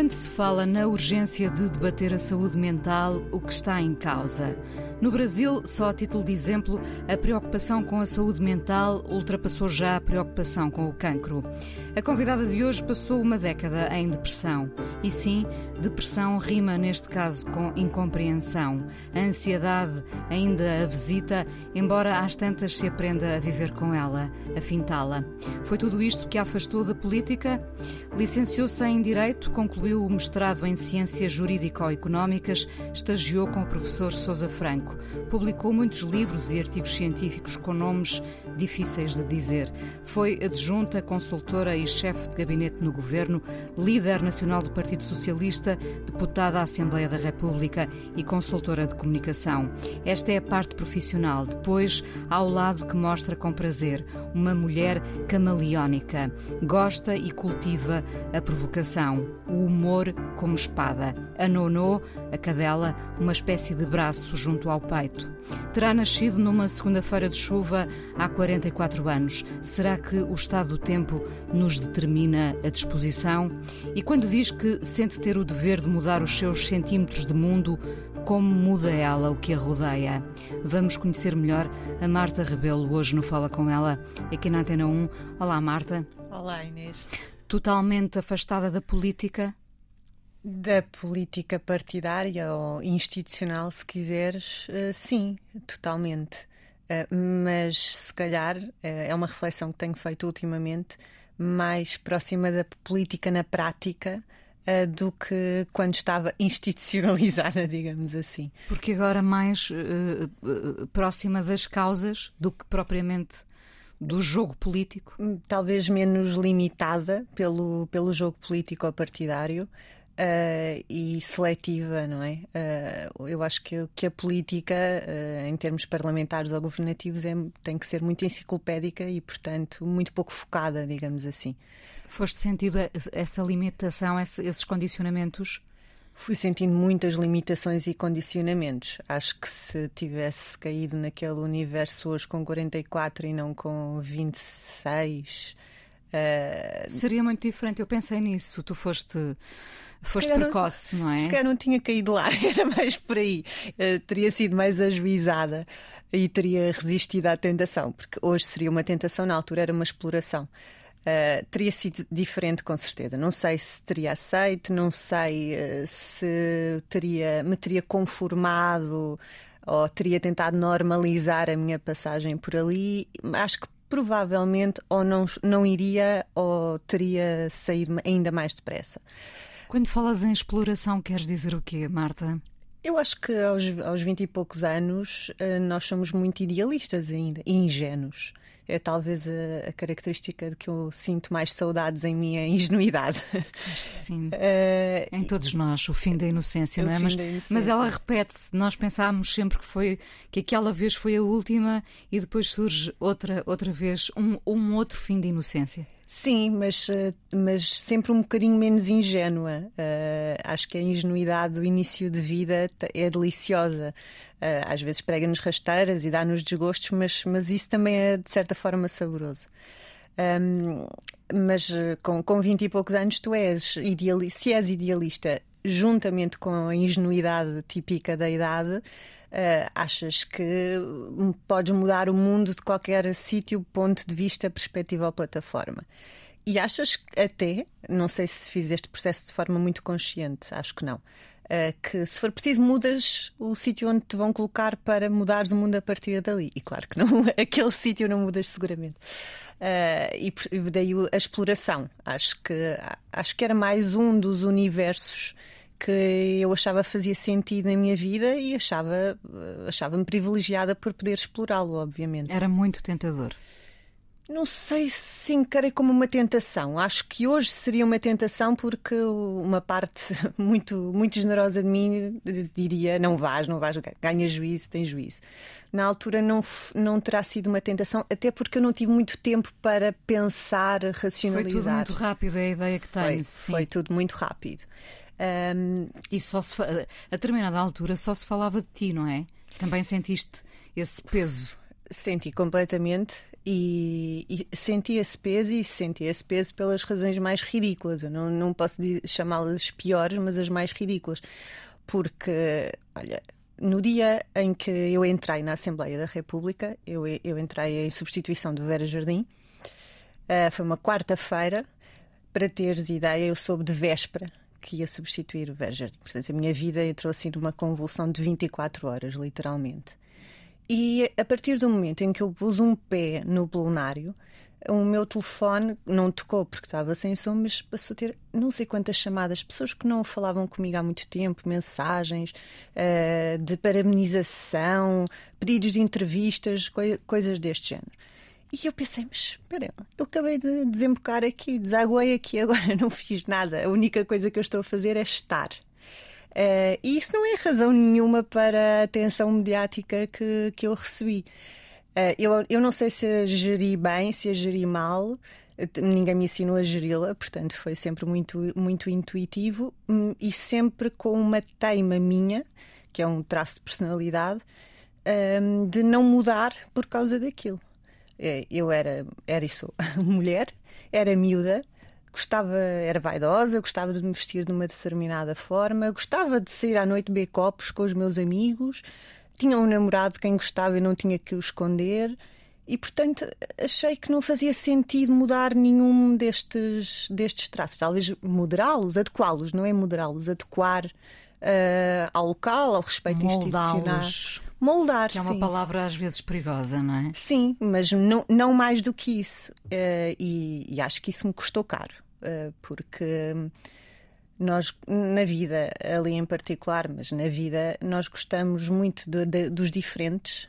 Quando se fala na urgência de debater a saúde mental, o que está em causa? No Brasil, só a título de exemplo, a preocupação com a saúde mental ultrapassou já a preocupação com o cancro. A convidada de hoje passou uma década em depressão. E sim, depressão rima neste caso com incompreensão. A ansiedade ainda a visita, embora às tantas se aprenda a viver com ela, a fintá-la. Foi tudo isto que a afastou da política? Licenciou-se em Direito, concluiu o mestrado em Ciências Jurídico-Económicas, estagiou com o professor Sousa Franco. Publicou muitos livros e artigos científicos com nomes difíceis de dizer. Foi adjunta, consultora e chefe de gabinete no governo, líder nacional do Partido Socialista, deputada à Assembleia da República e consultora de comunicação. Esta é a parte profissional. Depois, há o lado que mostra com prazer uma mulher camaleónica. Gosta e cultiva a provocação, o humor como espada. A Nonô, a cadela, uma espécie de braço junto ao peito. Terá nascido numa segunda-feira de chuva há 44 anos. Será que o estado do tempo nos determina a disposição? E quando diz que sente ter o dever de mudar os seus centímetros de mundo, como muda ela o que a rodeia? Vamos conhecer melhor a Marta Rebelo hoje no Fala Com Ela, aqui na Antena 1. Olá, Marta. Olá, Inês. Totalmente afastada da política? Da política partidária ou institucional, se quiseres, uh, sim, totalmente. Uh, mas se calhar uh, é uma reflexão que tenho feito ultimamente, mais próxima da política na prática do que quando estava institucionalizada, digamos assim. Porque agora mais próxima das causas do que propriamente do jogo político? Talvez menos limitada pelo, pelo jogo político ou partidário. Uh, e seletiva, não é? Uh, eu acho que, que a política, uh, em termos parlamentares ou governativos, é, tem que ser muito enciclopédica e, portanto, muito pouco focada, digamos assim. Foste sentindo essa limitação, esses condicionamentos? Fui sentindo muitas limitações e condicionamentos. Acho que se tivesse caído naquele universo hoje com 44 e não com 26. Uh... Seria muito diferente. Eu pensei nisso. Tu foste foste precoce, não, é? Se calhar não tinha caído lá, era mais por aí. Uh, teria sido mais ajuizada e teria resistido à tentação, porque hoje seria uma tentação, na altura era uma exploração. Uh, teria sido diferente, com certeza. Não sei se teria aceito, não sei uh, se teria, me teria conformado ou teria tentado normalizar a minha passagem por ali. Acho que provavelmente ou não, não iria ou teria saído ainda mais depressa. Quando falas em exploração, queres dizer o quê, Marta? Eu acho que aos, aos 20 e poucos anos eh, nós somos muito idealistas ainda e ingênuos é talvez a, a, característica de que eu sinto mais saudades em minha ingenuidade. Sim. Uh, em todos nós, o fim da inocência, não é? Mas, mas ela repete-se. Nós pensámos sempre que foi que aquela vez foi a última e depois surge outra, outra vez um, um outro fim de inocência. Sim, mas, eh, mas sempre um bocadinho menos ingênua. Uh, acho que a ingenuidade do início de vida é deliciosa. Uh, às vezes prega-nos rasteiras e dá-nos desgostos, mas, mas isso também é de certa forma saboroso. Um, mas com, com 20 e poucos anos, tu és idealista, se és idealista, juntamente com a ingenuidade típica da idade, Uh, achas que podes mudar o mundo de qualquer sítio, ponto de vista, perspectiva ou plataforma. E achas até, não sei se fiz este processo de forma muito consciente, acho que não, uh, que se for preciso mudas o sítio onde te vão colocar para mudares o mundo a partir dali. E claro que não, aquele sítio não mudas seguramente. Uh, e daí a exploração. Acho que, acho que era mais um dos universos que eu achava fazia sentido na minha vida e achava achava-me privilegiada por poder explorá-lo, obviamente. Era muito tentador. Não sei se encarei como uma tentação. Acho que hoje seria uma tentação porque uma parte muito, muito generosa de mim diria não vais, não vais, ganha juízo, tem juízo. Na altura não, não terá sido uma tentação, até porque eu não tive muito tempo para pensar, racionalizar. Foi tudo muito rápido, é a ideia que tenho. Foi, foi tudo muito rápido. Um... E só se, a determinada altura só se falava de ti, não é? Também sentiste esse peso? Senti completamente e, e, senti esse peso e senti esse peso pelas razões mais ridículas. Eu não, não posso chamá-las piores, mas as mais ridículas. Porque, olha, no dia em que eu entrei na Assembleia da República, eu, eu entrei em substituição do Vera Jardim, uh, foi uma quarta-feira. Para teres ideia, eu soube de véspera que ia substituir o Jardim. Portanto, a minha vida entrou assim numa convulsão de 24 horas, literalmente. E a partir do momento em que eu pus um pé no plenário, o meu telefone não tocou porque estava sem som, mas passou a ter não sei quantas chamadas, pessoas que não falavam comigo há muito tempo, mensagens uh, de parabenização, pedidos de entrevistas, coi coisas deste género. E eu pensei, mas espera, eu acabei de desembocar aqui, desaguei aqui, agora não fiz nada. A única coisa que eu estou a fazer é estar. Uh, e isso não é razão nenhuma para a atenção mediática que, que eu recebi. Uh, eu, eu não sei se a geri bem, se a geri mal, ninguém me ensinou a geri-la, portanto foi sempre muito, muito intuitivo hum, e sempre com uma teima minha, que é um traço de personalidade, um, de não mudar por causa daquilo. Eh, eu era, era sou mulher, era miúda, gostava, era vaidosa, gostava de me vestir de uma determinada forma, gostava de sair à noite beber copos com os meus amigos, tinha um namorado de quem gostava e não tinha que o esconder. E, portanto, achei que não fazia sentido mudar nenhum destes, destes traços. Talvez moderá-los, adequá-los, não é moderá-los, adequar uh, ao local, ao respeito institucional. Moldar, Que é uma sim. palavra às vezes perigosa, não é? Sim, mas não, não mais do que isso. Uh, e, e, acho que isso me custou caro, uh, porque nós, na vida, ali em particular, mas na vida, nós gostamos muito de, de, dos diferentes,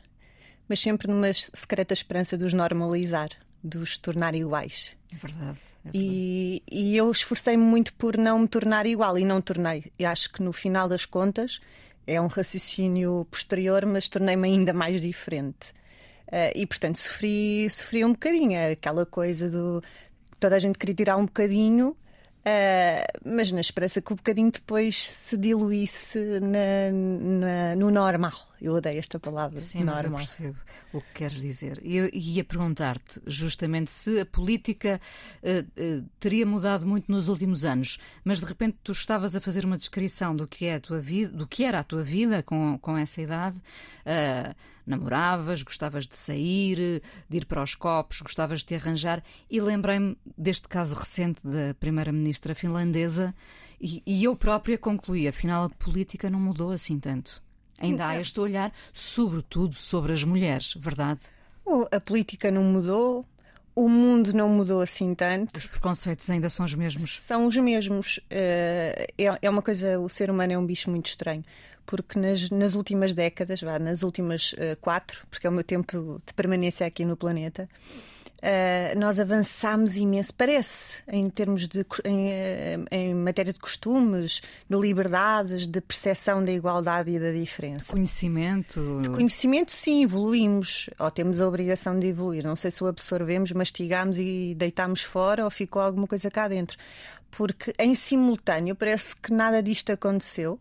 mas sempre numa secreta esperança de os normalizar, de os tornar iguais. É verdade. É verdade. E, e eu esforcei-me muito por não me tornar igual e não tornei. E acho que no final das contas é um raciocínio posterior, mas tornei-me ainda mais diferente. Uh, e portanto sofri, sofri um bocadinho, era aquela coisa do toda a gente queria tirar um bocadinho Uh, mas na esperança que o bocadinho depois se diluísse na, na, no normal. Eu odeio esta palavra. Sim, normal. mas eu percebo o que queres dizer. Eu ia perguntar-te justamente se a política uh, uh, teria mudado muito nos últimos anos, mas de repente tu estavas a fazer uma descrição do que é a tua vida, do que era a tua vida com, com essa idade. Uh, namoravas, gostavas de sair, de ir para os copos, gostavas de te arranjar, e lembrei-me deste caso recente da primeira-ministra finlandesa, e, e eu própria concluí, afinal a política não mudou assim tanto. Ainda há este olhar, sobretudo sobre as mulheres, verdade? A política não mudou, o mundo não mudou assim tanto. Os preconceitos ainda são os mesmos? São os mesmos. Eh, é, é uma coisa, o ser humano é um bicho muito estranho, porque nas, nas últimas décadas, nas últimas eh, quatro, porque é o meu tempo de permanência aqui no planeta, Uh, nós avançámos imenso, parece, em termos de em, eh, em, matéria de costumes, de liberdades, de percepção da igualdade e da diferença. Conhecimento. De conhecimento, sim, evoluímos, ou temos a obrigação de evoluir. Não sei se o absorvemos, mastigamos e deitámos fora ou ficou alguma coisa cá dentro. Porque em simultâneo parece que nada disto aconteceu.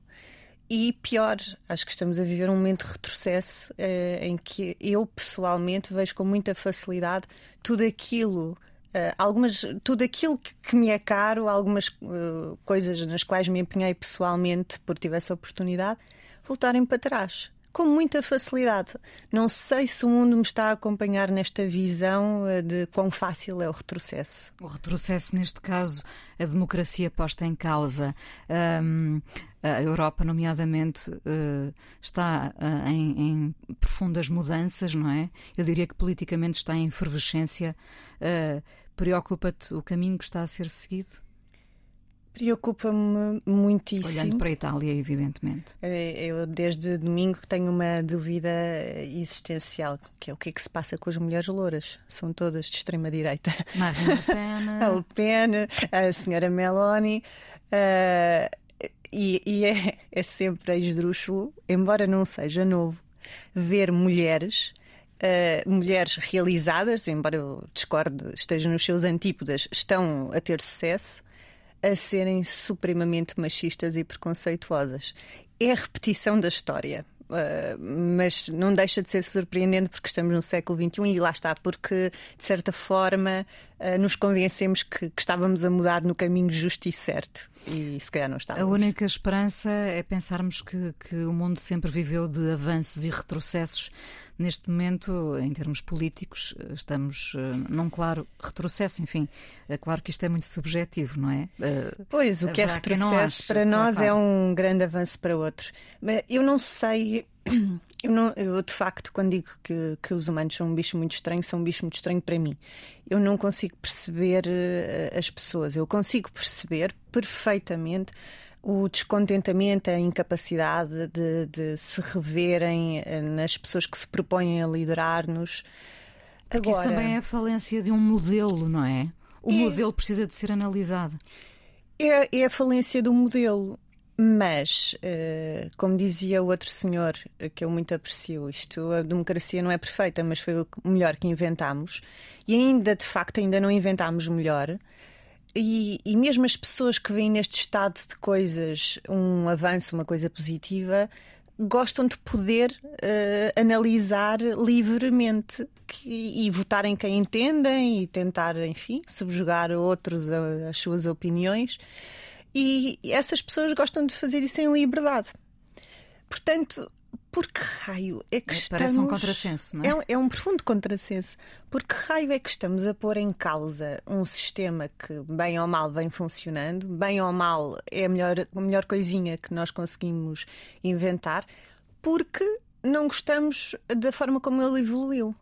E pior, acho que estamos a viver um momento de retrocesso eh, em que eu pessoalmente vejo com muita facilidade tudo aquilo. Uh, algumas, tudo aquilo que, que, me é caro, algumas uh, coisas nas quais me empenhei pessoalmente por tive essa oportunidade, voltarem para trás com muita facilidade. Não sei se o mundo me está a acompanhar nesta visão eh, de quão fácil é o retrocesso. O retrocesso, neste caso, a democracia posta em causa. Um, a Europa, nomeadamente, uh, está uh, em, em, profundas mudanças, não é? Eu diria que politicamente está em efervescência. Uh, Preocupa-te o caminho que está a ser seguido? Preocupa-me muitíssimo. Olhando para a Itália, evidentemente. É, eu, desde domingo, tenho uma dúvida existencial, que é o que é que se passa com as mulheres louras. São todas de extrema-direita. Marine Le Pen. a Le Pen, a senhora Meloni. Uh, e, e é, é sempre esdrúxulo, embora não seja novo, ver mulheres Uh, mulheres realizadas, embora eu discorde, esteja nos seus antípodas, estão a ter sucesso, a serem supremamente machistas e preconceituosas. É a repetição da história. Uh, mas não deixa de ser surpreendente porque estamos no século XXI e lá está, porque de certa forma nos convencemos que, que, estávamos a mudar no caminho justo e certo. E se calhar não estávamos. A única esperança é pensarmos que, que o mundo sempre viveu de avanços e retrocessos Neste momento, em termos políticos, estamos eh, num claro retrocesso. Enfim, é claro que isto é muito subjetivo, não é? Eh, pois, o que é retrocesso para nós é um grande avanço para outros. Mas eu não sei. Eu, não, eu, de facto, quando digo que, que os humanos são um bicho muito estranho, são um bicho muito estranho para mim. Eu não consigo perceber uh, as pessoas. Eu consigo perceber perfeitamente o descontentamento, a incapacidade de, de, se reverem eh, nas pessoas que se propõem a liderar-nos. Porque Agora, isso também é a falência de um modelo, não é? O é, modelo precisa de ser analisado. É, é a falência do modelo. Mas, uh, como dizia o outro senhor, que eu muito aprecio, isto, a democracia não é perfeita, mas foi o melhor que inventámos. E ainda, de facto, ainda não inventámos melhor. E, e, mesmo as pessoas que veem neste estado de coisas um avanço, uma coisa positiva, gostam de poder uh, analisar livremente que, e votar em quem entendem e tentar, enfim, subjugar outros as suas opiniões. E essas pessoas gostam de fazer isso em liberdade. Portanto, por que raio é que é, estamos. Parece um contrassenso, não é? É um, é um profundo contrassenso. Por que raio é que estamos a pôr em causa um sistema que, bem ou mal, vem funcionando, bem ou mal é a melhor, a melhor coisinha que nós conseguimos inventar, porque não gostamos da forma como ele evoluiu.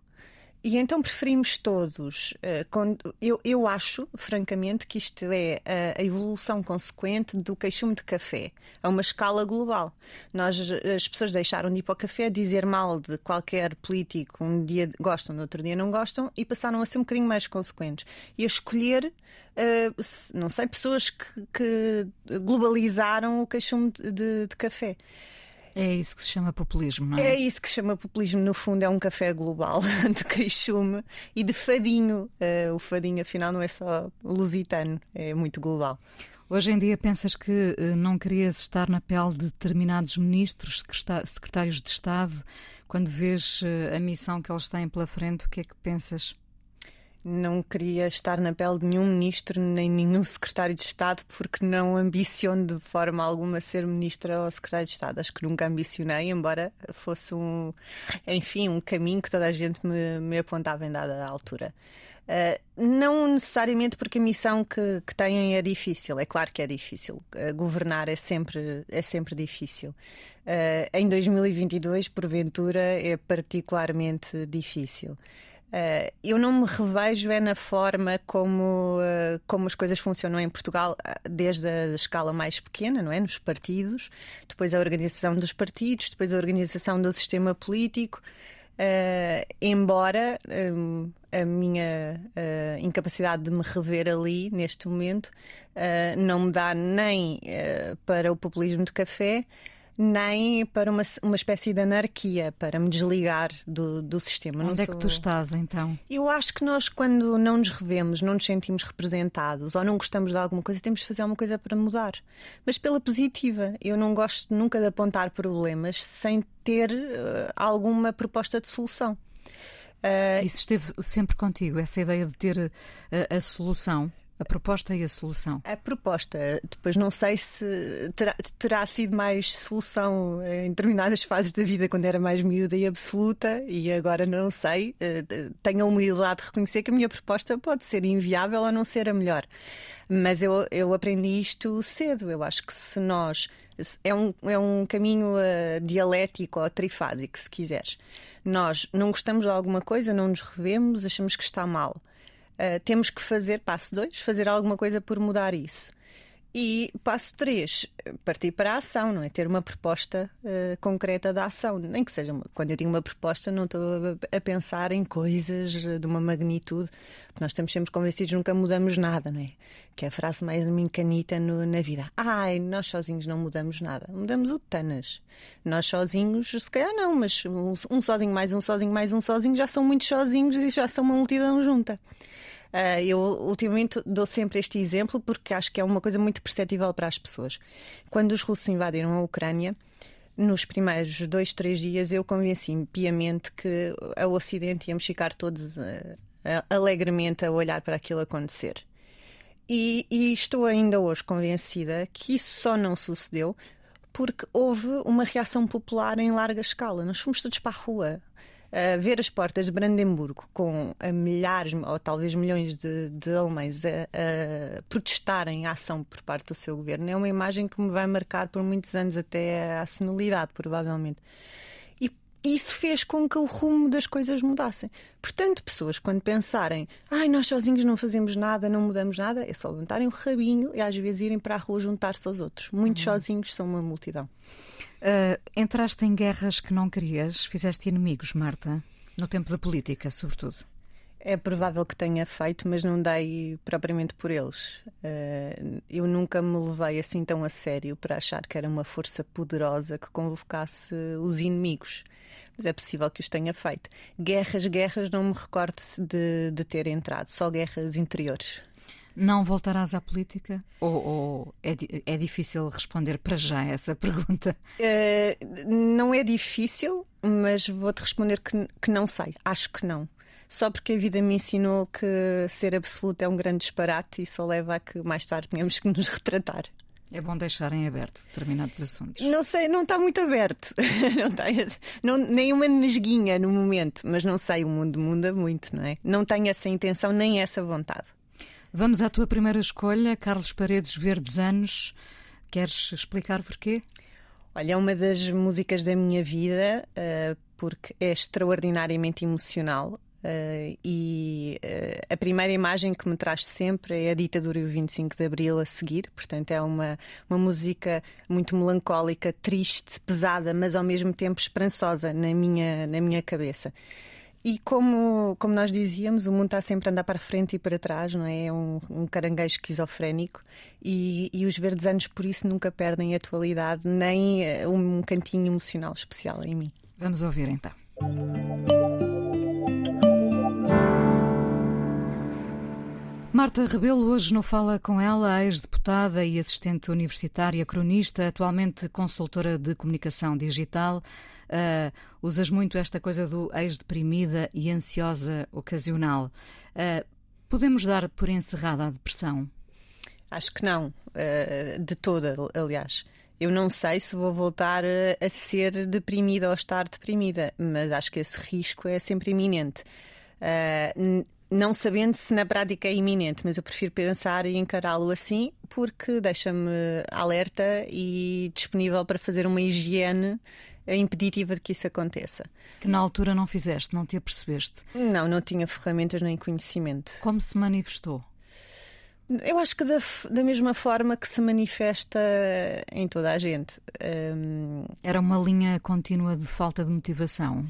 E então preferimos todos. Uh, eu, eu acho, francamente, que isto é a, a, evolução consequente do queixume de café, a uma escala global. Nós, as pessoas deixaram de ir para o café, dizer mal de qualquer político, um dia gostam, no outro dia não gostam, e passaram a ser um bocadinho mais consequentes. E a escolher, não sei, pessoas que, que globalizaram o queixume de, de, de café. É isso que se chama populismo, não é? É isso que se chama populismo. No fundo, é um café global de queixume e de fadinho. Uh, o fadinho, afinal, não é só lusitano, é muito global. Hoje em dia pensas que uh, não querias estar na pele de determinados ministros, secretários de Estado, quando vês uh, a missão que eles têm pela frente, o que é que pensas? Não queria estar na pele de nenhum ministro nem nenhum secretário de Estado porque não ambiciono de forma alguma ser ministra ou secretário de Estado. Acho que nunca ambicionei, embora fosse um, enfim, um caminho que toda a gente me, me apontava em dada altura. Uh, não necessariamente porque a missão que, que têm é difícil, é claro que é difícil. Uh, governar é sempre, é sempre difícil. Uh, em 2022, porventura, é particularmente difícil. Uh, eu não me revejo é na forma como, uh, como as coisas funcionam em Portugal, desde a escala mais pequena, não é? Nos partidos, depois a organização dos partidos, depois a organização do sistema político. Uh, embora um, a minha incapacidade de me rever ali neste momento não me dá nem para o populismo de café, nem para uma, uma espécie de anarquia, para me desligar do, do sistema. Onde não é sou... que tu estás então? Eu acho que nós, quando não nos revemos, não nos sentimos representados ou não gostamos de alguma coisa, temos de fazer alguma coisa para mudar. Mas pela positiva. Eu não gosto nunca de apontar problemas sem ter uh, alguma proposta de solução. Uh, Isso esteve sempre contigo, essa ideia de ter uh, a solução? A proposta e a solução? A proposta, depois não sei se terá, terá, sido mais solução em determinadas fases da vida, quando era mais miúda e absoluta, e agora não sei. Eh, tenho a humildade de reconhecer que a minha proposta pode ser inviável ou não ser a melhor. Mas eu, eu aprendi isto cedo. Eu acho que se nós. É um, é um caminho uh, dialético ou trifásico, se quiseres. Nós não gostamos de alguma coisa, não nos revemos, achamos que está mal. Uh, temos que fazer, passo dois, fazer alguma coisa por mudar isso. E passo três, partir para a ação, não é? Ter uma proposta uh, concreta da ação. Nem que seja, uma, quando eu digo uma proposta, não estou a, a, pensar em coisas de uma magnitude, porque nós estamos sempre convencidos nunca mudamos nada, não é? Que é a frase mais mincanita no, na vida. Ai, nós sozinhos não mudamos nada. Mudamos o tanas. Nós sozinhos, se calhar não, mas um, um sozinho mais um sozinho mais um sozinho já são muitos sozinhos e já são uma multidão junta. Uh, eu ultimamente dou sempre este exemplo porque acho que é uma coisa muito perceptível para as pessoas. Quando os russos invadiram a Ucrânia, nos primeiros dois, três dias eu convenci-me piamente que o Ocidente íamos ficar todos uh, alegremente a olhar para aquilo acontecer. E, e estou ainda hoje convencida que isso só não sucedeu porque houve uma reação popular em larga escala. Nós fomos todos para a rua uh, ver as portas de Brandemburgo com milhares ou talvez milhões de, de homens a, a, protestarem a ação por parte do seu governo é uma imagem que me vai marcar por muitos anos até à senilidade, provavelmente. E isso fez com que o rumo das coisas mudassem. Portanto, pessoas, quando pensarem, ai, nós sozinhos não fazemos nada, não mudamos nada, é só levantarem o rabinho e às vezes irem para a rua juntar-se aos outros. Muitos uhum. sozinhos são uma multidão. Uh, entraste em guerras que não querias, fizeste inimigos, Marta, no tempo da política, sobretudo. É provável que tenha feito, mas não dei propriamente por eles. Uh, eu nunca me levei assim tão a sério para achar que era uma força poderosa que convocasse os inimigos. Mas é possível que os tenha feito. Guerras, guerras, não me recordo de, de ter entrado, só guerras interiores. Não voltarás à política? Ou, ou é, é, difícil responder para já essa pergunta? Uh, não é difícil, mas vou-te responder que, que não sei. Acho que não só porque a vida me ensinou que ser absoluto é um grande disparate e só leva a que mais tarde tenhamos que nos retratar. É bom deixar em aberto determinados assuntos. Não sei, não está muito aberto. não está, não, nem uma nesguinha no momento, mas não sei, o mundo muda muito, não é? Não tenho essa intenção nem essa vontade. Vamos à tua primeira escolha, Carlos Paredes, Verdes Anos. Queres explicar porquê? Olha, é uma das músicas da minha vida, uh, porque é extraordinariamente emocional. Uh, e uh, a primeira imagem que me traz sempre é a ditadura e o 25 de Abril a seguir, portanto é uma, uma música muito melancólica, triste, pesada, mas ao mesmo tempo esperançosa na minha, na minha cabeça. E como, como nós dizíamos, o mundo está sempre a andar para frente e para trás, não é? É um, um caranguejo esquizofrénico e, e, os verdes anos, por isso, nunca perdem atualidade nem eh, um cantinho emocional especial em mim. Vamos ouvir então. Marta Rebelo hoje não fala com ela, ex-deputada e assistente universitária, cronista, atualmente consultora de comunicação digital. Uh, usas muito esta coisa do ex-deprimida e ansiosa ocasional. Uh, podemos dar por encerrada a depressão? Acho que não, uh, de toda, aliás. Eu não sei se vou voltar a ser deprimida ou estar deprimida, mas acho que esse risco é sempre iminente. Uh, não sabendo se na prática é iminente, mas eu prefiro pensar e encará-lo assim porque deixa-me alerta e disponível para fazer uma higiene impeditiva de que isso aconteça. Que na altura não fizeste, não te apercebeste? Não, não tinha ferramentas nem conhecimento. Como se manifestou? Eu acho que da, da mesma forma que se manifesta em toda a gente. Um... Era uma linha contínua de falta de motivação?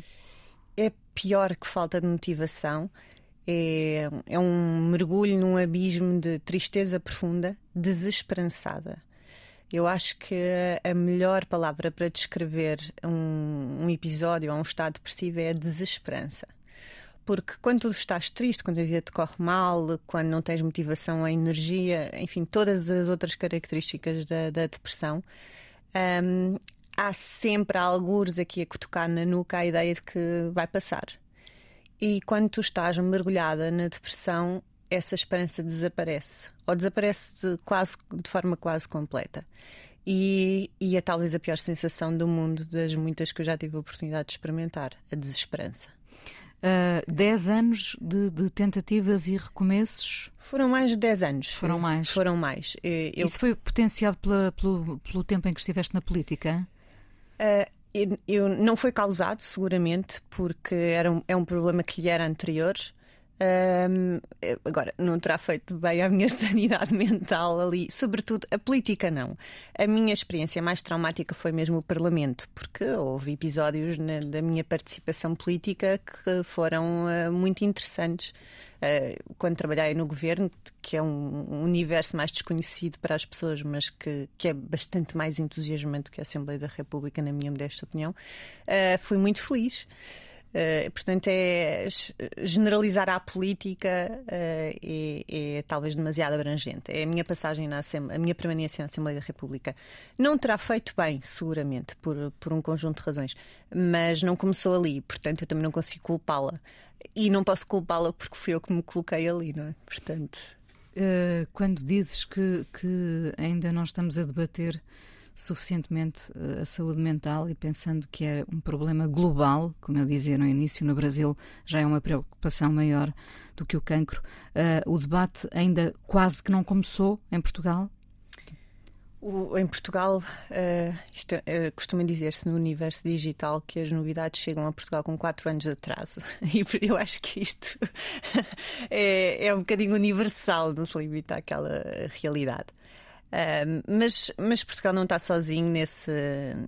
É pior que falta de motivação é, é um mergulho num abismo de tristeza profunda, desesperançada. Eu acho que a melhor palavra para descrever um, um episódio ou um estado depressivo é a desesperança. Porque quando tu estás triste, quando a vida te corre mal, quando não tens motivação ou energia, enfim, todas as outras características da, da depressão, um, há sempre algures aqui a tocar na nuca a ideia de que vai passar. E quando tu estás mergulhada na depressão, essa esperança desaparece. Ou desaparece de, quase, de forma quase completa. E, e é talvez a pior sensação do mundo, das muitas que eu já tive a oportunidade de experimentar a desesperança. Uh, dez anos de, de, tentativas e recomeços? Foram mais de dez anos. Foram mais? Foram mais. Eu... Isso foi potenciado pela, pelo, pelo tempo em que estiveste na política? Uh, eu, não foi causado, seguramente, porque era um, é um problema que lhe era anterior. Um, agora, não terá feito bem à minha sanidade mental ali, sobretudo a política, não. A minha experiência mais traumática foi mesmo o Parlamento, porque houve episódios na, da minha participação política que foram uh, muito interessantes. Uh, quando trabalhei no governo, que é um, um, universo mais desconhecido para as pessoas, mas que, que é bastante mais entusiasmante que a Assembleia da República, na minha modesta opinião, uh, fui muito feliz. Uh, portanto, é generalizar a política uh, é, é, talvez demasiado abrangente. É a minha passagem na Assembleia, a minha permanência na Assembleia da República. Não terá feito bem, seguramente, por, por um conjunto de razões, mas não começou ali, portanto, eu também não consigo culpá-la. E não posso culpá-la porque fui eu que me coloquei ali, não é? Portanto. Uh, quando dizes que, que ainda não estamos a debater suficientemente eh, a saúde mental e pensando que é um problema global, como eu dizia no início, no Brasil já é uma preocupação maior do que o cancro. Uh, o debate ainda quase que não começou em Portugal? O, em Portugal, uh, isto, uh, costuma dizer-se no universo digital que as novidades chegam a Portugal com 4 anos de atraso. E eu acho que isto é, é um bocadinho universal, não se limita àquela realidade mas, mas Portugal não está sozinho nesse,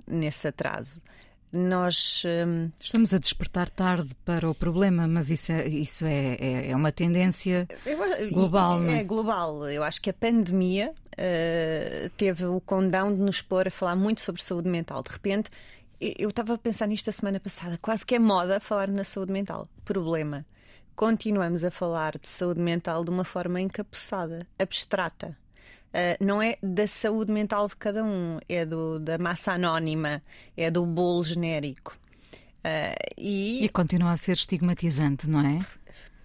nesse atraso. Nós um... estamos a despertar tarde para o problema, mas isso é, isso é, é, é uma tendência global. É, é, global. Eu acho que a pandemia uh, teve o condão de nos pôr a falar muito sobre saúde mental. De repente, eu estava a pensar nisto a semana passada, quase que é moda falar na saúde mental. Problema. Continuamos a falar de saúde mental de uma forma encapuçada, abstrata. Uh, não é da saúde mental de cada um, é do, da massa anónima, é do bolo genérico. Uh, e... e continua a ser estigmatizante, não é?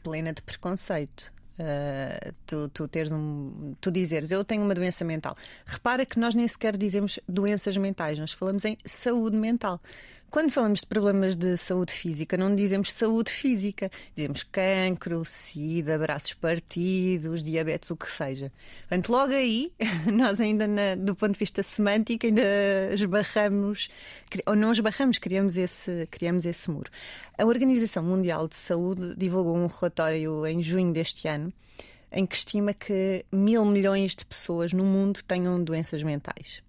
Plena de preconceito. Uh, tu, tu teres um. Tu dizeres, eu tenho uma doença mental. Repara que nós nem sequer dizemos doenças mentais, nós falamos em saúde mental. Quando falamos de problemas de saúde física, não dizemos saúde física, dizemos cancro, sida, braços partidos, diabetes, o que seja. Portanto, logo aí, nós ainda, na, do ponto de vista semântico, ainda esbarramos, ou não esbarramos, criamos esse, criamos esse muro. A Organização Mundial de Saúde divulgou um relatório em junho deste ano em que estima que mil milhões de pessoas no mundo tenham doenças mentais.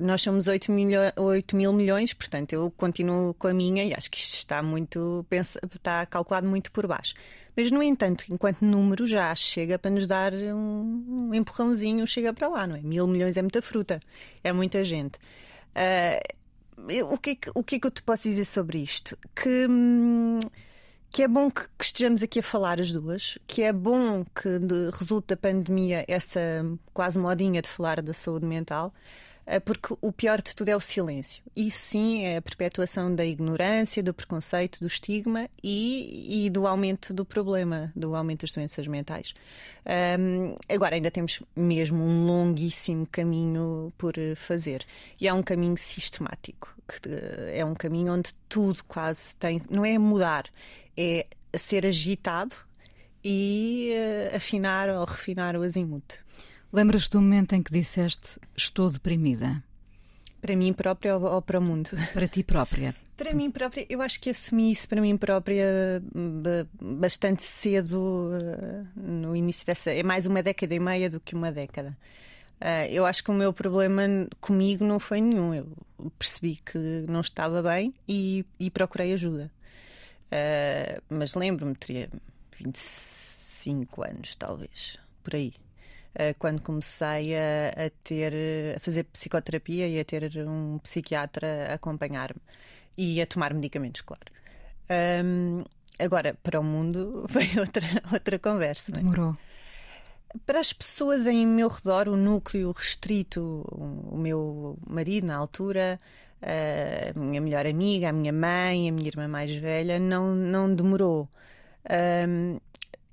Nós somos 8, milho 8 mil milhões, portanto eu continuo com a minha e acho que isto está muito está calculado muito por baixo. Mas, no entanto, enquanto número já chega para nos dar um, um empurrãozinho, chega para lá, não é? Mil milhões é muita fruta, é muita gente. Uh, o, que é que, o que é que eu te posso dizer sobre isto? Que. Hum, que é bom que, estejamos aqui a falar as duas, que é bom que resulte da pandemia essa quase modinha de falar da saúde mental, porque o pior de tudo é o silêncio. Isso sim é a perpetuação da ignorância, do preconceito, do estigma e, e do aumento do problema, do aumento das doenças mentais. Um, agora, ainda temos mesmo um longuíssimo caminho por fazer. E é um caminho sistemático, que eh, é um caminho onde tudo quase tem. Não é mudar, é ser agitado e uh, afinar ou refinar o azimuth. Lembras-te do momento em que disseste estou deprimida? Para mim própria ou, ou para o mundo? Para ti própria. Para mim própria, eu acho que assumi isso para mim própria bastante cedo, eh, no início dessa. É mais uma década e meia do que uma década. Eh, eu acho que o meu problema comigo não foi nenhum. Eu percebi que não estava bem e, e procurei ajuda. Eh, mas lembro-me, teria 25 anos, talvez, por aí. Eh, quando comecei a, a, ter a fazer psicoterapia e a ter um psiquiatra a acompanhar-me e a tomar medicamentos, claro. Um, agora, para o mundo, veio outra, outra conversa. É? Demorou. Para as pessoas em meu redor, o núcleo restrito, o meu marido na altura, a minha melhor amiga, a minha mãe, a minha irmã mais velha, não, não demorou. Um,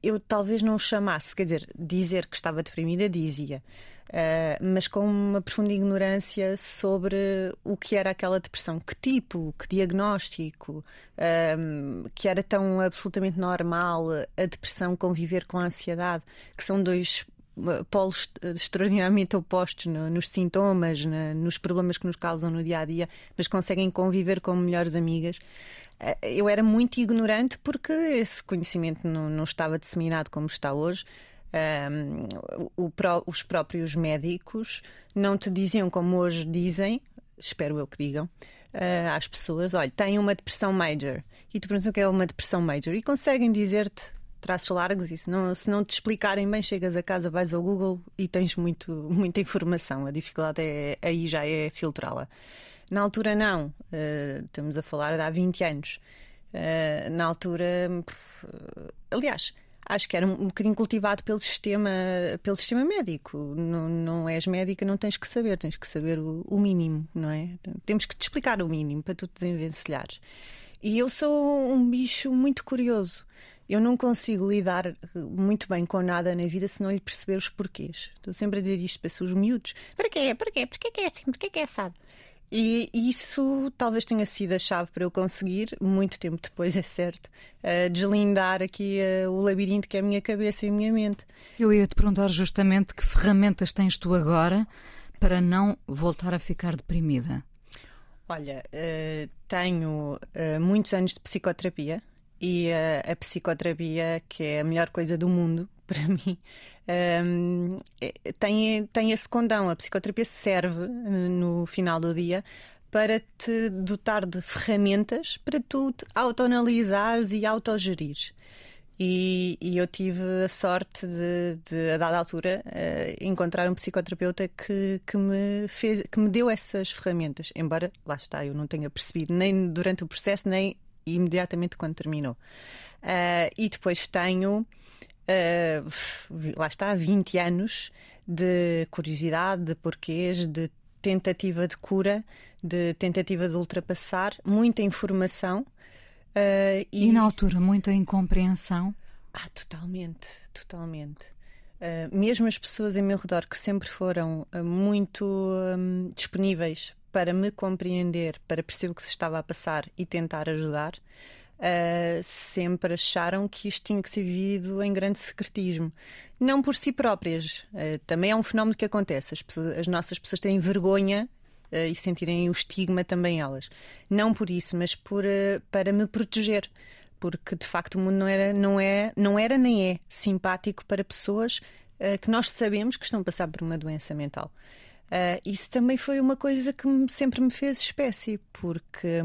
eu talvez não chamasse, quer dizer, dizer que estava deprimida, dizia, uh, mas com uma profunda ignorância sobre o que era aquela depressão, que tipo, que diagnóstico, um, que era tão absolutamente normal a depressão conviver com a ansiedade, que são dois polos extraordinariamente opostos no, nos sintomas, na, nos problemas que nos causam no dia a dia, mas conseguem conviver como melhores amigas. Eh, eu era muito ignorante porque esse conhecimento não, não estava disseminado como está hoje. Um, o, os próprios médicos não te diziam como hoje dizem, espero eu que digam, uh, às pessoas: olha, têm uma depressão major. E tu perguntas o que é uma depressão major. E conseguem dizer-te traços largos e se não, se não te explicarem bem, chegas a casa, vais ao Google e tens muito, muita informação. A dificuldade é, aí já é filtrá-la. Na altura, não. Uh, estamos a falar de há 20 anos. Uh, na altura, uh, aliás, acho que era um, bocadinho cultivado pelo sistema, pelo sistema médico. Não, não és médica, não tens que saber, tens que saber o, o mínimo, não é? Temos que te explicar o mínimo para tu te desenvencilhares. E eu sou um bicho muito curioso. Eu não consigo lidar muito bem com nada na vida se não lhe perceber os porquês. Estou sempre a dizer isto para os miúdos. Para quê? Para quê? Para que é assim? Para que é assado? E isso talvez tenha sido a chave para eu conseguir, muito tempo depois, é certo, uh, deslindar aqui uh, o labirinto que é a minha cabeça e a minha mente. Eu ia te perguntar justamente que ferramentas tens tu agora para não voltar a ficar deprimida. Olha, uh, tenho muitos anos de psicoterapia e a psicoterapia, que é a melhor coisa do mundo para mim, um, é, tem, tem esse condão. A psicoterapia serve no final do dia para te dotar de ferramentas para tu te autoanalisares e autogerires. E, e, eu tive a sorte de, de a dada altura, uh, encontrar um psicoterapeuta que, que, me fez, que me deu essas ferramentas. Embora, lá está, eu não tenha percebido nem durante o processo, nem imediatamente quando terminou. Uh, e depois tenho uh, lá está, 20 anos de curiosidade, de porquês, de tentativa de cura, de tentativa de ultrapassar, muita informação. Uh, e... e... na altura, muita incompreensão? Ah, totalmente, totalmente. Uh, mesmo as pessoas em meu redor que sempre foram uh, muito um, disponíveis para me compreender, para perceber o que se estava a passar e tentar ajudar, uh, sempre acharam que isto tinha que ser vivido em grande secretismo. Não por si próprias. Uh, também é um fenómeno que acontece. As, pessoas, as nossas pessoas têm vergonha uh, e sentirem o estigma também elas. Não por isso, mas por, para me proteger. Porque de facto o mundo não era, não é, não era nem é simpático para pessoas que nós sabemos que estão a passar por uma doença mental. Uh, isso também foi uma coisa que sempre me fez espécie, porque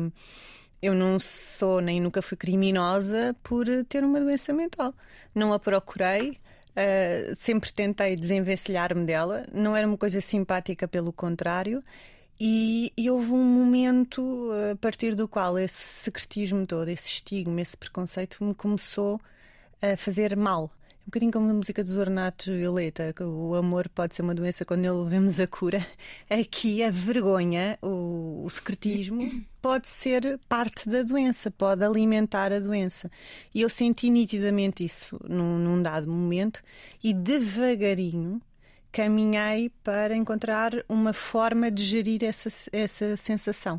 eu não sou nem nunca fui criminosa por ter uma doença mental. Não a procurei, uh, sempre tentei desenvencilhar-me dela. Não era uma coisa simpática, pelo contrário. E, e, houve um momento a partir do qual esse secretismo todo, esse estigma, esse preconceito me começou a fazer mal um bocadinho como a música dos Ornatos Violeta, que o amor pode ser uma doença quando nele vemos a cura. Aqui a vergonha, o, o secretismo, pode ser parte da doença, pode alimentar a doença. E eu senti nitidamente isso num, num dado momento e devagarinho caminhei para encontrar uma forma de gerir essa, essa sensação.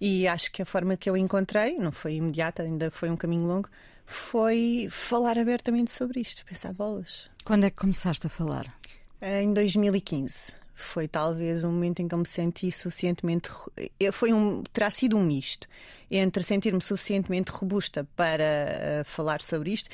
E acho que a forma que eu encontrei, não foi imediata, ainda foi um caminho longo, foi falar abertamente sobre isto. Pensar bolas. Quando é que começaste a falar? Em 2015. Foi talvez um momento em que eu me senti suficientemente. Foi um, terá sido um misto entre sentir-me suficientemente robusta para uh, falar sobre isto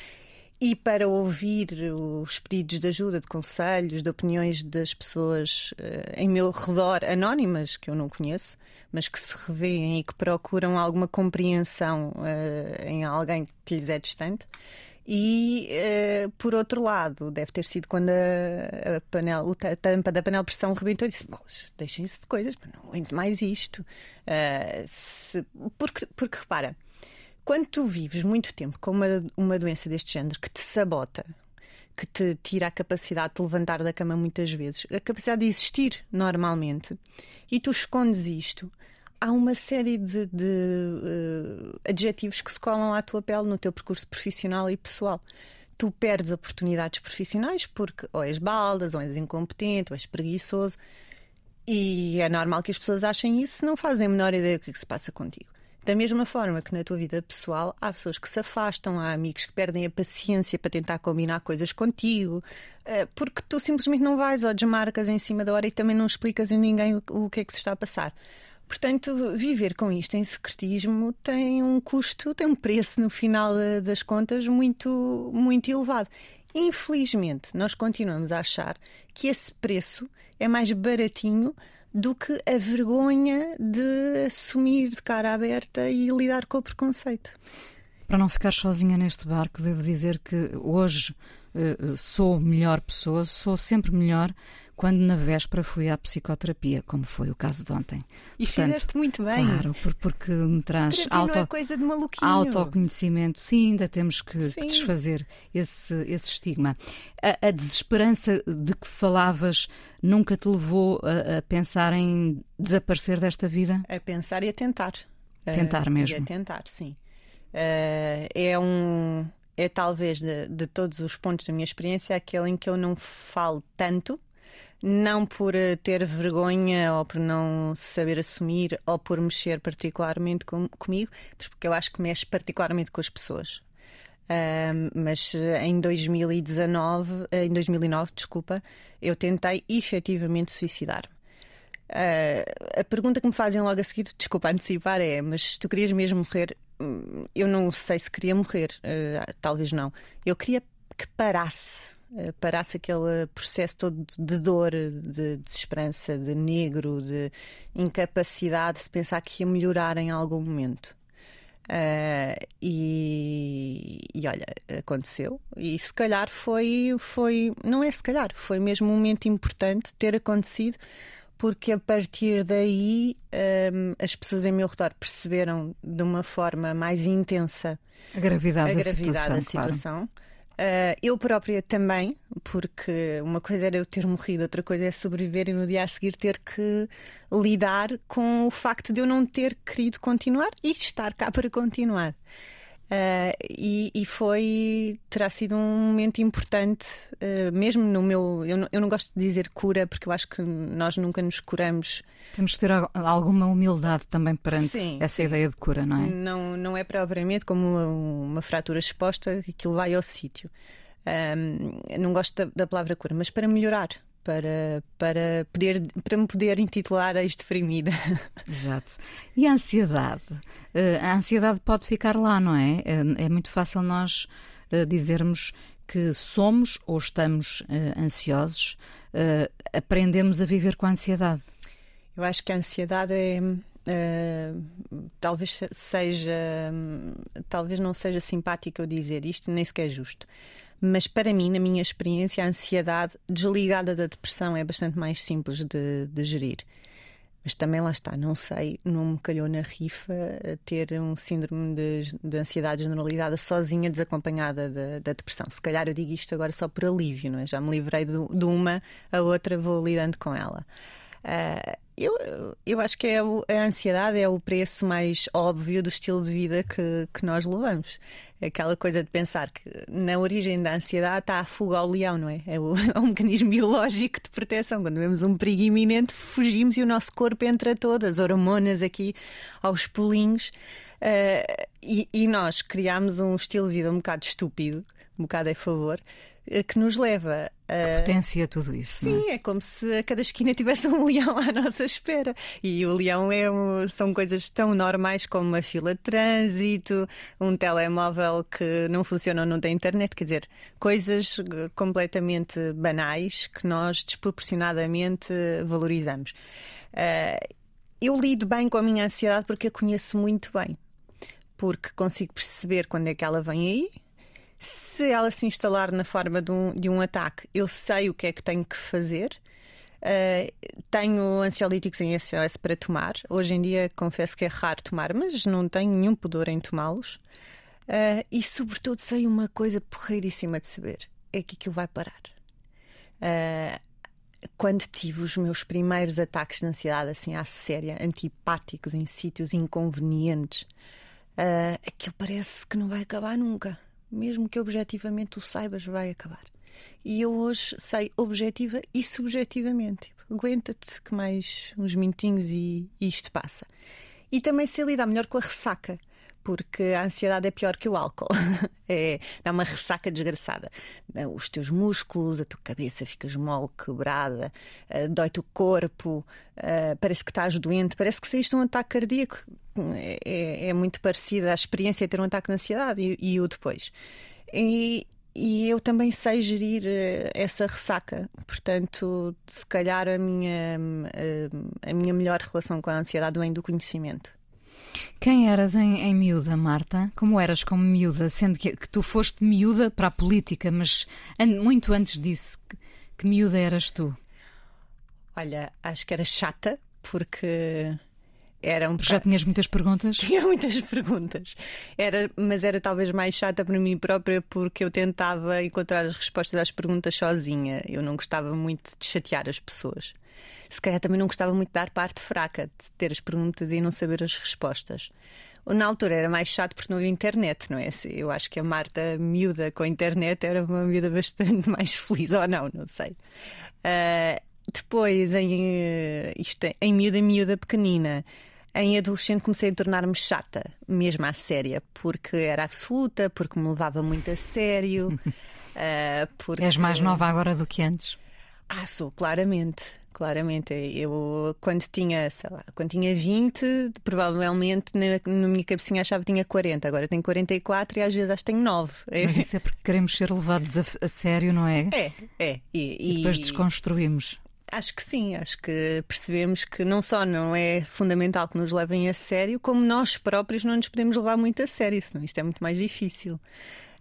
e para ouvir os pedidos de ajuda, de conselhos, de opiniões das pessoas uh, em meu redor, anónimas, que eu não conheço, mas que se revêem e que procuram alguma compreensão uh, em alguém que lhes é distante. E, uh, por outro lado, deve ter sido quando a, a, panel, a tampa da panela de pressão rebentou e disse: deixem-se de coisas, não aguento mais isto. Se, porque, porque, repara, quando tu vives muito tempo com uma, uma doença deste género que te sabota, que te tira a capacidade de levantar da cama muitas vezes, a capacidade de existir normalmente, e tu escondes isto, há uma série de, de uh, adjetivos que se colam à tua pele no teu percurso profissional e pessoal. Tu perdes oportunidades profissionais porque ou és baldas, ou és incompetente, ou és preguiçoso. E é normal que as pessoas achem isso se não fazem a menor ideia do que, é que se passa contigo. Da mesma forma que na tua vida pessoal há pessoas que se afastam, há amigos que perdem a paciência para tentar combinar coisas contigo, eh, porque tu simplesmente não vais ou desmarcas em cima da hora e também não explicas a ninguém o que é que se está a passar. Portanto, viver com isto em secretismo tem um custo, tem um preço no final das contas muito, muito elevado. Infelizmente, nós continuamos a achar que esse preço é mais baratinho do que a vergonha de assumir de cara aberta e lidar com o preconceito. Para não ficar sozinha neste barco, devo dizer que hoje uh, sou melhor pessoa, sou sempre melhor quando na véspera fui à psicoterapia, como foi o caso de ontem. E Portanto, fizeste muito bem. Claro, porque me traz auto, não é coisa de maluquinho. autoconhecimento. Sim, ainda temos que, que desfazer esse, esse estigma. A, a, desesperança de que falavas nunca te levou a, a, pensar em desaparecer desta vida? A pensar e a tentar. Tentar uh, mesmo. E a tentar, sim. Uh, é um. É talvez de, de todos os pontos da minha experiência aquele em que eu não falo tanto, não por eh, ter vergonha ou por não saber assumir ou por mexer particularmente com, comigo, mas porque eu acho que mexe particularmente com as pessoas. Uh, mas eh, em 2019, eh, em 2009, desculpa, eu tentei efetivamente suicidar. Uh, a pergunta que me fazem logo a seguir, desculpa antecipar, é: mas tu querias mesmo morrer? Hum, eu não sei se queria morrer, uh, talvez não. Eu queria que parasse parasse aquele processo todo de dor, de desesperança, de negro, de incapacidade de pensar que ia melhorar em algum momento. Uh, e, e, olha, aconteceu. E se calhar foi, foi, não é se calhar, foi mesmo um momento importante ter acontecido, porque a partir daí um, eh, as pessoas em meu redor perceberam de uma forma mais intensa a gravidade, a gravidade da situação. Da situação. Claro. Uh, eu própria também, porque uma coisa era eu ter morrido, outra coisa é sobreviver e no dia a seguir ter que lidar com o facto de eu não ter querido continuar e estar cá para continuar. Uh, e, e, foi, terá sido um momento importante, uh, mesmo no meu. Eu não, eu não, gosto de dizer cura, porque eu acho que nós nunca nos curamos. Temos que ter alguma humildade também perante sim, essa sim. ideia de cura, não é? Não, não é propriamente como uma, uma fratura exposta que aquilo vai ao sítio. Um, não gosto da, da palavra cura, mas para melhorar para, para, poder, para me poder intitular a deprimida. Exato. E a ansiedade? Eh, a ansiedade pode ficar lá, não é? É, é muito fácil nós eh, dizermos que somos ou estamos eh, ansiosos. Aprendemos a viver com a ansiedade. Eu acho que a ansiedade é. Uh, talvez seja talvez não seja simpático eu dizer isto nem sequer é justo mas para mim, na minha experiência, a ansiedade desligada da depressão é bastante mais simples de, de gerir. Mas também lá está, não sei, não me calhou na rifa ter um síndrome de, de ansiedade generalizada sozinha, desacompanhada da, da, depressão. Se calhar eu digo isto agora só por alívio, não é? Já me livrei de, de uma, a outra vou lidando com ela. Uh, eu, eu acho que é o, a ansiedade é o preço mais óbvio do estilo de vida que, que nós levamos. Aquela coisa de pensar que na origem da ansiedade está a fuga ao leão, não é? É, o, é um mecanismo biológico de proteção. Quando vemos um perigo iminente, fugimos e o nosso corpo entra todas, hormonas aqui aos pulinhos. Uh, e, e nós criámos um estilo de vida um bocado estúpido, um bocado a favor, que nos leva a. Que potencia tudo isso. Sim, é? é? como se a cada esquina tivesse um leão à nossa espera. E o leão é um, são coisas tão normais como uma fila de trânsito, um telemóvel que não funciona ou não tem internet, quer dizer, coisas eh, completamente banais que nós desproporcionadamente valorizamos. Uh, eu lido bem com a minha ansiedade porque a conheço muito bem. Porque consigo perceber quando é que ela vem aí, se ela se instalar na forma de um, de um ataque, eu sei o que é que tenho que fazer. Uh, tenho ansiolíticos em SOS para tomar. Hoje em dia confesso que é raro tomar, mas não tenho nenhum pudor em tomá-los. Uh, e sobretudo sei uma coisa porreiríssima de saber: é que aquilo vai parar. Uh, quando tive os meus primeiros ataques de ansiedade assim à séria, antipáticos em sítios inconvenientes, aquilo parece que não vai acabar nunca mesmo que objetivamente o saibas, vai acabar. E eu hoje sei objetiva e subjetivamente. Tipo, Aguenta-te que mais uns minutinhos e, e isto passa. e também sei lidar melhor com a ressaca porque a ansiedade é pior que o álcool. é, dá uma ressaca desgraçada. Os teus músculos, a tua cabeça ficas mole, quebrada, uh, dói-te o corpo, uh, parece que estás doente, parece que saíste um ataque cardíaco. É, é, é muito parecida a experiência de ter um ataque de ansiedade e, e o depois. E, e eu também sei gerir eh, essa ressaca. Portanto, se calhar a minha, a minha melhor relação com a ansiedade vem do conhecimento. Quem eras em, em miúda, Marta? Como eras como miúda? Sendo que, que tu foste miúda para a política, mas an, muito antes disso, que, que miúda eras tu? Olha, acho que era chata, porque era um Já tinhas muitas perguntas? Tinha muitas perguntas. Era, mas era talvez mais chata para mim própria porque eu tentava encontrar as respostas às perguntas sozinha. Eu não gostava muito de chatear as pessoas se calhar também não gostava muito de dar parte fraca, de ter as perguntas e não saber as respostas. Na altura era mais chato porque não havia internet, não é? Eu acho que a Marta, miúda com a internet, era uma miúda bastante mais feliz, ou não, não sei. Uh, depois, em, uh, isto, é, em miúda, miúda pequenina, em adolescente comecei a tornar-me chata, mesmo à séria, porque era absoluta, porque me levava muito a sério. Uh, porque... És mais nova agora do que antes? Ah, sou, claramente claramente. Eu, quando tinha, sei lá, quando tinha 20, provavelmente na, na minha cabecinha achava que tinha 40. Agora tenho 44 e às vezes acho que tenho 9. Mas isso é porque queremos ser levados a, a sério, não é? É, é. E, e depois desconstruímos. Acho que sim, acho que percebemos que não só não é fundamental que nos levem a sério, como nós próprios não nos podemos levar muito a sério, senão isto é muito mais difícil.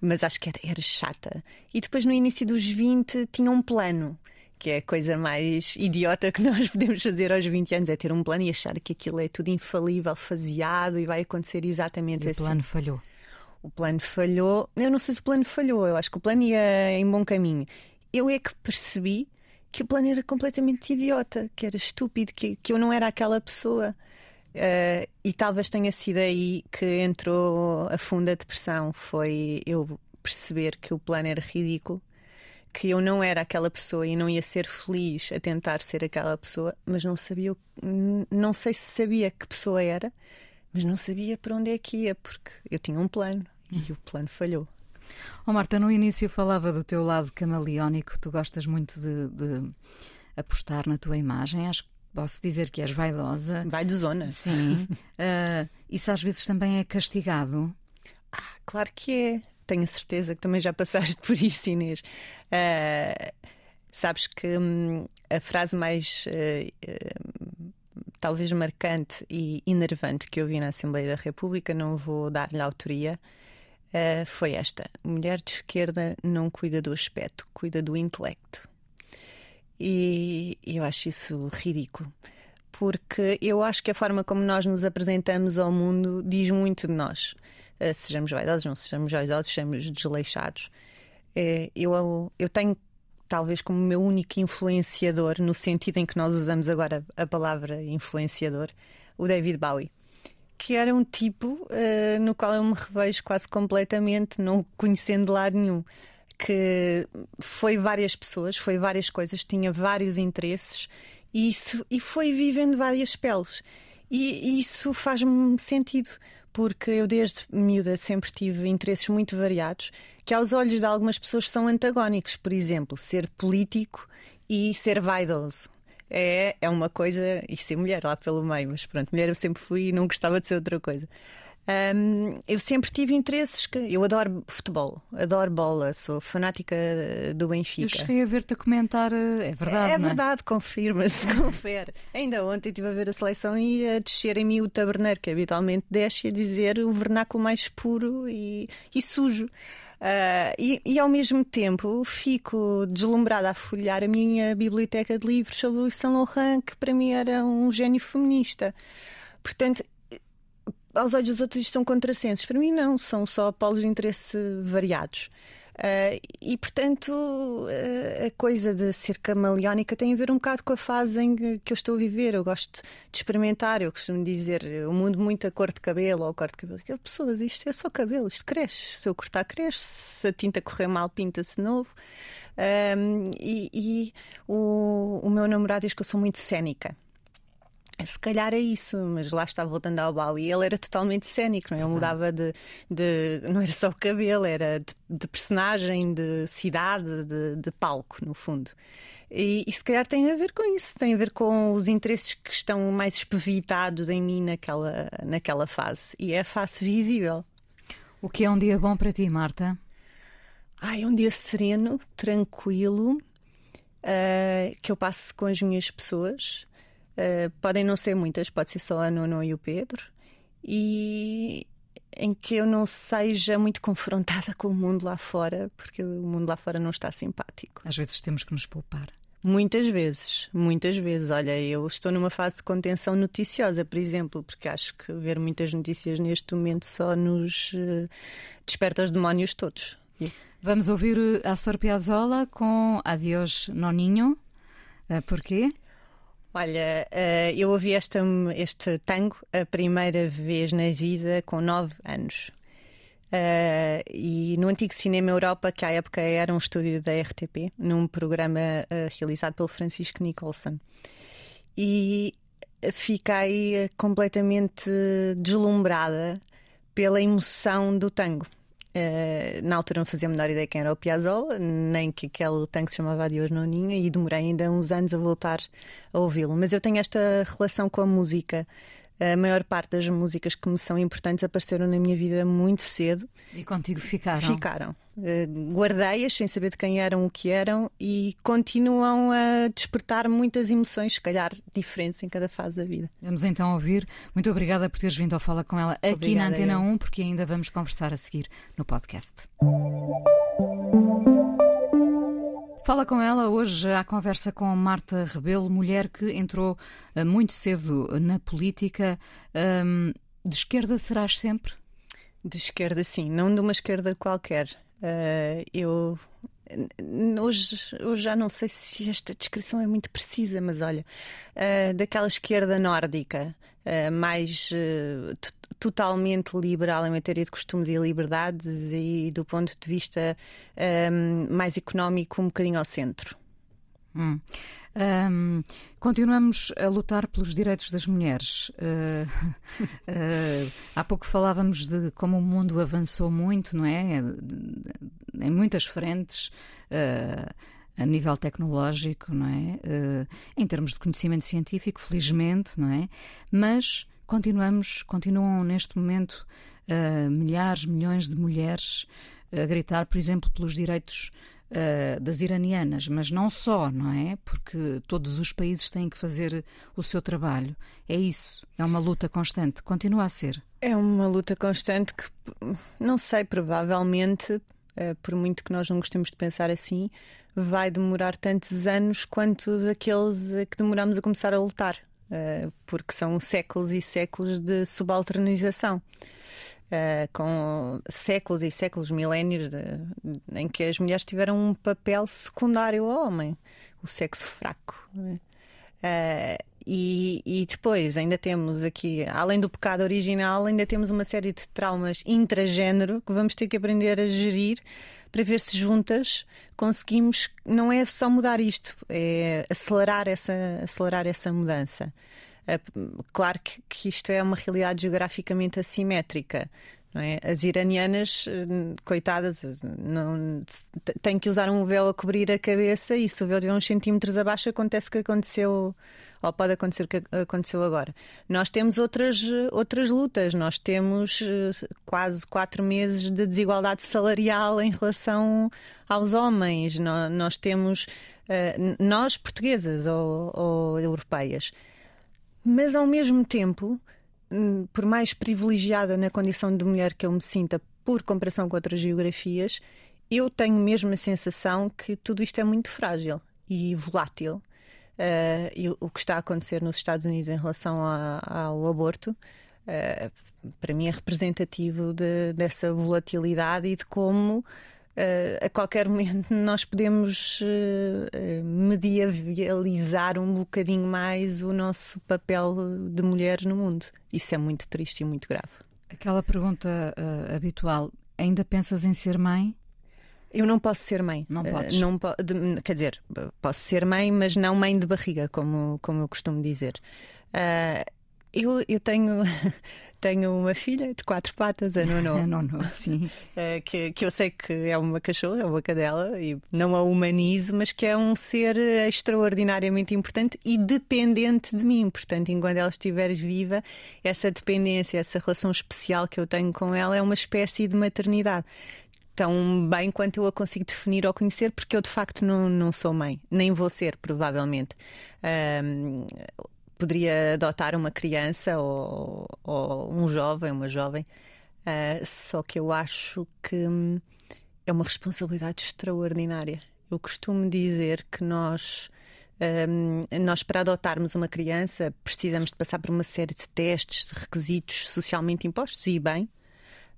Mas acho que era, era chata. E depois, no início dos 20, tinha um plano que é a coisa mais idiota que nós podemos fazer aos 20 anos, é ter um plano e achar que aquilo é tudo infalível, faseado e vai acontecer exatamente e assim. O plano falhou. O plano falhou. Eu não sei se o plano falhou, eu acho que o plano ia em bom caminho. Eu é que percebi que o plano era completamente idiota, que era estúpido, que, que eu não era aquela pessoa. Uh, e talvez tenha sido aí que entrou a funda depressão. Foi eu perceber que o plano era ridículo que eu não era aquela pessoa e não ia ser feliz a tentar ser aquela pessoa, mas não sabia, não sei se sabia que pessoa era, mas não sabia para onde é que ia, porque eu tinha um plano e o plano falhou. Oh Marta, no início falava do teu lado camaleónico, tu gostas muito de, de apostar na tua imagem, acho que posso dizer que és vaidosa. Vai de zona. Sim. uh, isso às vezes também é castigado. Ah, claro que é tenho certeza que também já passaste por isso, Inês. Uh, sabes que hum, a frase mais uh, talvez marcante e enervante que eu vi na Assembleia da República, não vou dar-lhe autoria, foi esta: mulher de esquerda não cuida do aspecto, cuida do intelecto. E eu acho isso ridículo porque eu acho que a forma como nós nos apresentamos ao mundo diz muito de nós. Uh, sejamos vaidosos, não sejamos vaidosos, sejamos desleixados. Uh, eu, eu tenho, talvez, como meu único influenciador, no sentido em que nós usamos agora a palavra influenciador, o David Bowie. Que era um tipo uh, no qual eu me revejo quase completamente, não conhecendo lado nenhum que foi várias pessoas, foi várias coisas, tinha vários interesses e, isso, e foi vivendo várias peles. E, e isso faz-me sentido, porque eu desde miúda sempre tive interesses muito variados, que aos olhos de algumas pessoas são antagónicos. Por exemplo, ser político e ser vaidoso. É, é uma coisa, e ser mulher lá pelo meio, mas pronto, mulher eu sempre fui e não gostava de ser outra coisa. Um, eu sempre tive interesses que eu adoro futebol, adoro bola, sou fanática do Benfica. Eu cheguei a ver-te a comentar, eh, é verdade. É, é? verdade, confirma-se, confere. Ainda ontem estive a ver a seleção e a descer em mim o taberneiro, que habitualmente desce a dizer o vernáculo mais puro e, e sujo. Uh, e, e, ao mesmo tempo fico deslumbrada a folhear a minha biblioteca de livros sobre o Saint Laurent, que para mim era um gênio feminista. Portanto, aos olhos dos outros isto são contrassensos. Para mim, não, são só polos de interesse variados. Uh, e portanto, uh, a coisa de ser camaleónica tem a ver um bocado com a fase em que eu estou a viver. Eu gosto de experimentar, eu costumo dizer o mundo muito a cor de cabelo ou a cor de cabelo. Que pessoas, isto é só cabelo, isto cresce. Se eu cortar, cresce. Se a tinta correr mal, pinta-se novo. Um, e, e o, o meu namorado diz que eu sou muito cénica. Se calhar é isso, mas lá está voltando ao Bali. Ele era totalmente cénico, não é? Ele mudava de, de. Não era só o cabelo, era de, de personagem, de cidade, de, de, palco, no fundo. E, e, se calhar tem a ver com isso, tem a ver com os interesses que estão mais espevitados em mim naquela, naquela fase. E é a face visível. O que é um dia bom para ti, Marta? Ai, é um dia sereno, tranquilo, uh, que eu passo com as minhas pessoas. Uh, podem não ser muitas, pode ser só a Nuno e o Pedro. E em que eu não seja muito confrontada com o mundo lá fora, porque o mundo lá fora não está simpático. Às vezes temos que nos poupar. Muitas vezes, muitas vezes. Olha, eu estou numa fase de contenção noticiosa, por exemplo, porque acho que ver muitas notícias neste momento só nos uh, desperta os demónios todos. Vamos ouvir a Astor Piazzolla com Adiós Noninho. Porquê? Olha, uh, eu ouvi esta, este tango a primeira vez na vida com nove anos. Uh, e no antigo Cinema Europa, que à época era um estúdio da RTP, num programa uh, realizado pelo Francisco Nicholson. E fiquei completamente deslumbrada pela emoção do tango. Uh, na altura não fazia a menor ideia quem era o Piazzolla, nem que aquele tanque se chamava Adiós Noninha, e demorei ainda uns anos a voltar a ouvi-lo. Mas eu tenho esta relação com a música a maior parte das músicas que me são importantes apareceram na minha vida muito cedo. E contigo ficaram? Ficaram. Uh, Guardei-as sem saber de quem eram, o que eram e continuam a despertar muitas emoções, se calhar diferentes em cada fase da vida. Vamos então ouvir. Muito obrigada por teres vindo ao Fala com ela aqui obrigada, na Antena eu. 1, porque ainda vamos conversar a seguir no podcast. Fala com ela hoje à conversa com Marta Rebelo, mulher que entrou uh, muito cedo na política. Um, de esquerda serás sempre? De esquerda, sim, não de uma esquerda qualquer. Uh, eu hoje, hoje já não sei se esta descrição é muito precisa, mas olha, uh, daquela esquerda nórdica, uh, mais totalmente liberal em matéria de costumes e liberdades e do ponto de vista um, mais económico, um bocadinho ao centro. Hum. Um, continuamos a lutar pelos direitos das mulheres. Uh, uh, há pouco falávamos de como o mundo avançou muito, não é? Em muitas frentes. Uh, a nível tecnológico, não é? em termos de conhecimento científico, felizmente, não é? Mas continuamos, continuam neste momento milhares, milhões de mulheres a gritar, por exemplo, pelos direitos uh, das iranianas, mas não só, não é? Porque todos os países têm que fazer o seu trabalho. É isso, é uma luta constante, continua a ser. É uma luta constante que, não sei, provavelmente, uh, por muito que nós não gostemos de pensar assim, vai demorar tantos anos quanto daqueles que demoramos a começar a lutar. Eh, porque são séculos e séculos de subalternização. Uh, com séculos e séculos, milénios, de, em que as mulheres tiveram um papel secundário ao homem, o sexo fraco. Uh, e, e, depois ainda temos aqui, além do pecado original, ainda temos uma série de traumas intragênero que vamos ter que aprender a gerir para ver se juntas conseguimos, não é só mudar isto, é acelerar essa, acelerar essa mudança. É, claro que, que isto é uma realidade geograficamente assimétrica. É? As iranianas, coitadas, não, têm que usar um véu a cobrir a cabeça e se o véu de uns centímetros abaixo acontece o que aconteceu ou pode acontecer o que aconteceu agora. Nós temos outras, outras lutas, nós temos eh, quase quatro meses de desigualdade salarial em relação aos homens, nós, temos, eh, nós portuguesas ou, ou europeias, mas ao mesmo tempo, hum, por mais privilegiada na condição de mulher que eu me sinta por comparação com outras geografias, eu tenho mesmo a sensação que tudo isto é muito frágil e volátil uh, e o que está a acontecer nos Estados Unidos em relação a, ao aborto, uh, para mim é representativo de, dessa volatilidade e de como. Uh, a qualquer momento nós podemos uh, medievalizar um bocadinho mais o nosso papel de mulheres no mundo. Isso é muito triste e muito grave. Aquela pergunta uh, habitual: ainda pensas em ser mãe? Eu não posso ser mãe. Não Eh, podes. não po- de- quer dizer, posso ser mãe, mas não mãe de barriga, como, como eu costumo dizer. Ah, eu, eu tenho, tenho uma filha de quatro patas, a Nono. Não, não, sim. Eh, que, que eu sei que é uma cachorra, é uma cadela, e não a humanizo, mas que é um ser extraordinariamente importante e dependente de mim. Portanto, enquanto ela estiver viva, essa dependência, essa relação especial que eu tenho com ela é uma espécie de maternidade. Tão bem quanto eu a consigo definir ou conhecer, porque eu de facto não, não sou mãe, nem vou ser, provavelmente. Ahm, poderia adotar uma criança ou, ou um jovem, uma jovem, ah, só que eu acho que hum, é uma responsabilidade extraordinária. Eu costumo dizer que nós, hum, nós para adotarmos uma criança, precisamos de passar por uma série de testes, de requisitos socialmente impostos e bem,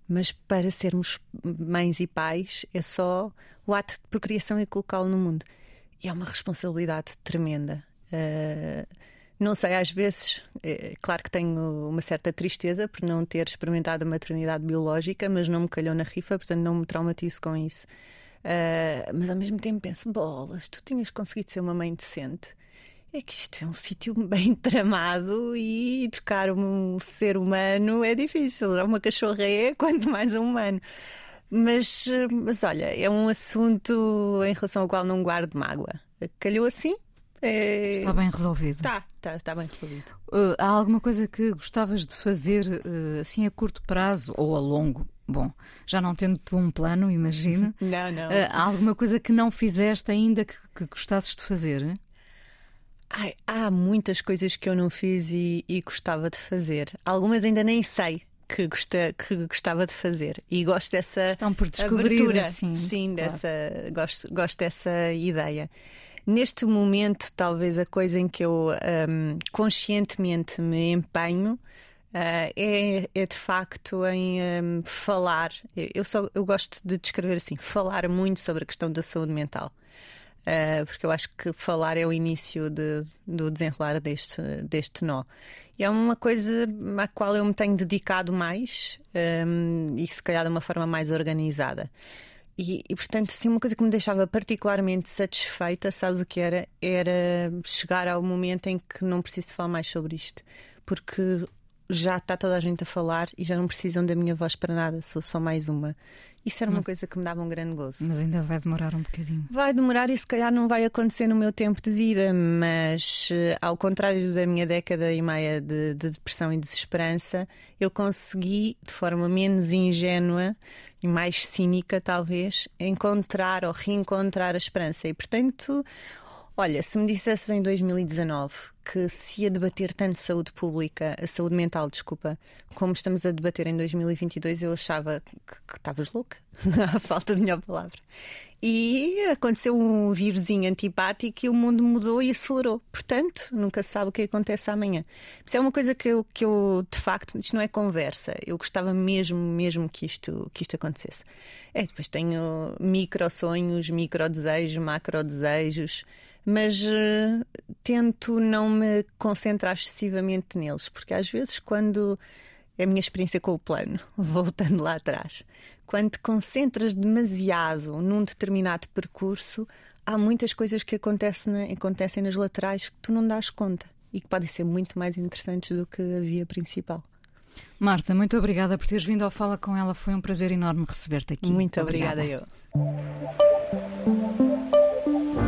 mas para sermos mães e pais é só o ato de procriação e colocá-lo no mundo. E é uma responsabilidade tremenda. Ah, não sei, às vezes, é, claro que tenho uma certa tristeza por não ter experimentado a maternidade biológica, mas não me calhou na rifa, portanto não me traumatizo com isso. Ah, mas ao mesmo tempo penso: bolas, tu tinhas conseguido ser uma mãe decente. É que isto é um sítio bem tramado e educar um ser humano é difícil. É uma cachorra é, quanto mais um humano. Mas, mas olha, é um assunto em relação ao qual não guardo mágoa. Calhou assim? É... Está bem resolvido. Está, está, está bem resolvido. Uh, há alguma coisa que gostavas de fazer uh, assim a curto prazo ou a longo? Bom, já não tendo tu um plano, imagino. Não, não. Uh, há alguma coisa que não fizeste ainda que, que gostasses de fazer? Ai, há muitas coisas que eu não fiz e, e gostava de fazer. Algumas ainda nem sei que, gosta, que gostava de fazer. E gosto dessa Estão por descobrir, abertura. sim, claro. dessa, gosto, gosto dessa ideia. Neste momento, talvez a coisa em que eu hum, conscientemente me empenho ah, é, é de facto em hum, falar. Eu, só, eu gosto de descrever assim: falar muito sobre a questão da saúde mental. Uh, porque eu acho que falar é o início de, do desenrolar deste, deste nó. E é uma coisa à qual eu me tenho dedicado mais um, e se calhar de uma forma mais organizada. E, e, portanto, assim, uma coisa que me deixava particularmente satisfeita, sabes o que era? Era chegar ao momento em que não preciso falar mais sobre isto. Porque já está toda a gente a falar e já não precisam da minha voz para nada, sou só mais uma. Isso era uma Mas- coisa que me dava um grande gozo. Mas ainda vai demorar um bocadinho. Vai demorar e se calhar não vai acontecer no meu tempo de vida, mas eh, ao contrário da minha década e meia de, de depressão e desesperança, eu consegui, de forma menos ingênua e mais cínica, talvez, encontrar ou reencontrar a esperança. E portanto, olha, se me dissesses em 2019 que se ia debater tanto saúde pública, a saúde mental, desculpa, como estamos a debater em 2022, eu achava que estavas louca, à falta de melhor palavra. E aconteceu um vírusinho antipático e o mundo mudou e acelerou. Portanto, nunca se sabe o que acontece amanhã. Isso é uma coisa que eu, que eu, de facto, isto não é conversa. Eu gostava mesmo, mesmo que isto, que isto acontecesse. É, depois tenho micro sonhos, micro desejos, macro desejos, mas eh, tento não me concentrar excessivamente neles, porque às vezes, quando é a minha experiência com o plano, voltando lá atrás. Quando te concentras demasiado num determinado percurso, há muitas coisas que acontecem, na- acontecem nas laterais que tu não dás conta e que podem ser muito mais interessantes do que a via principal. Marta, muito obrigada por teres vindo ao Fala com ela. Foi um prazer enorme receber-te aqui. Muito obrigada, eu.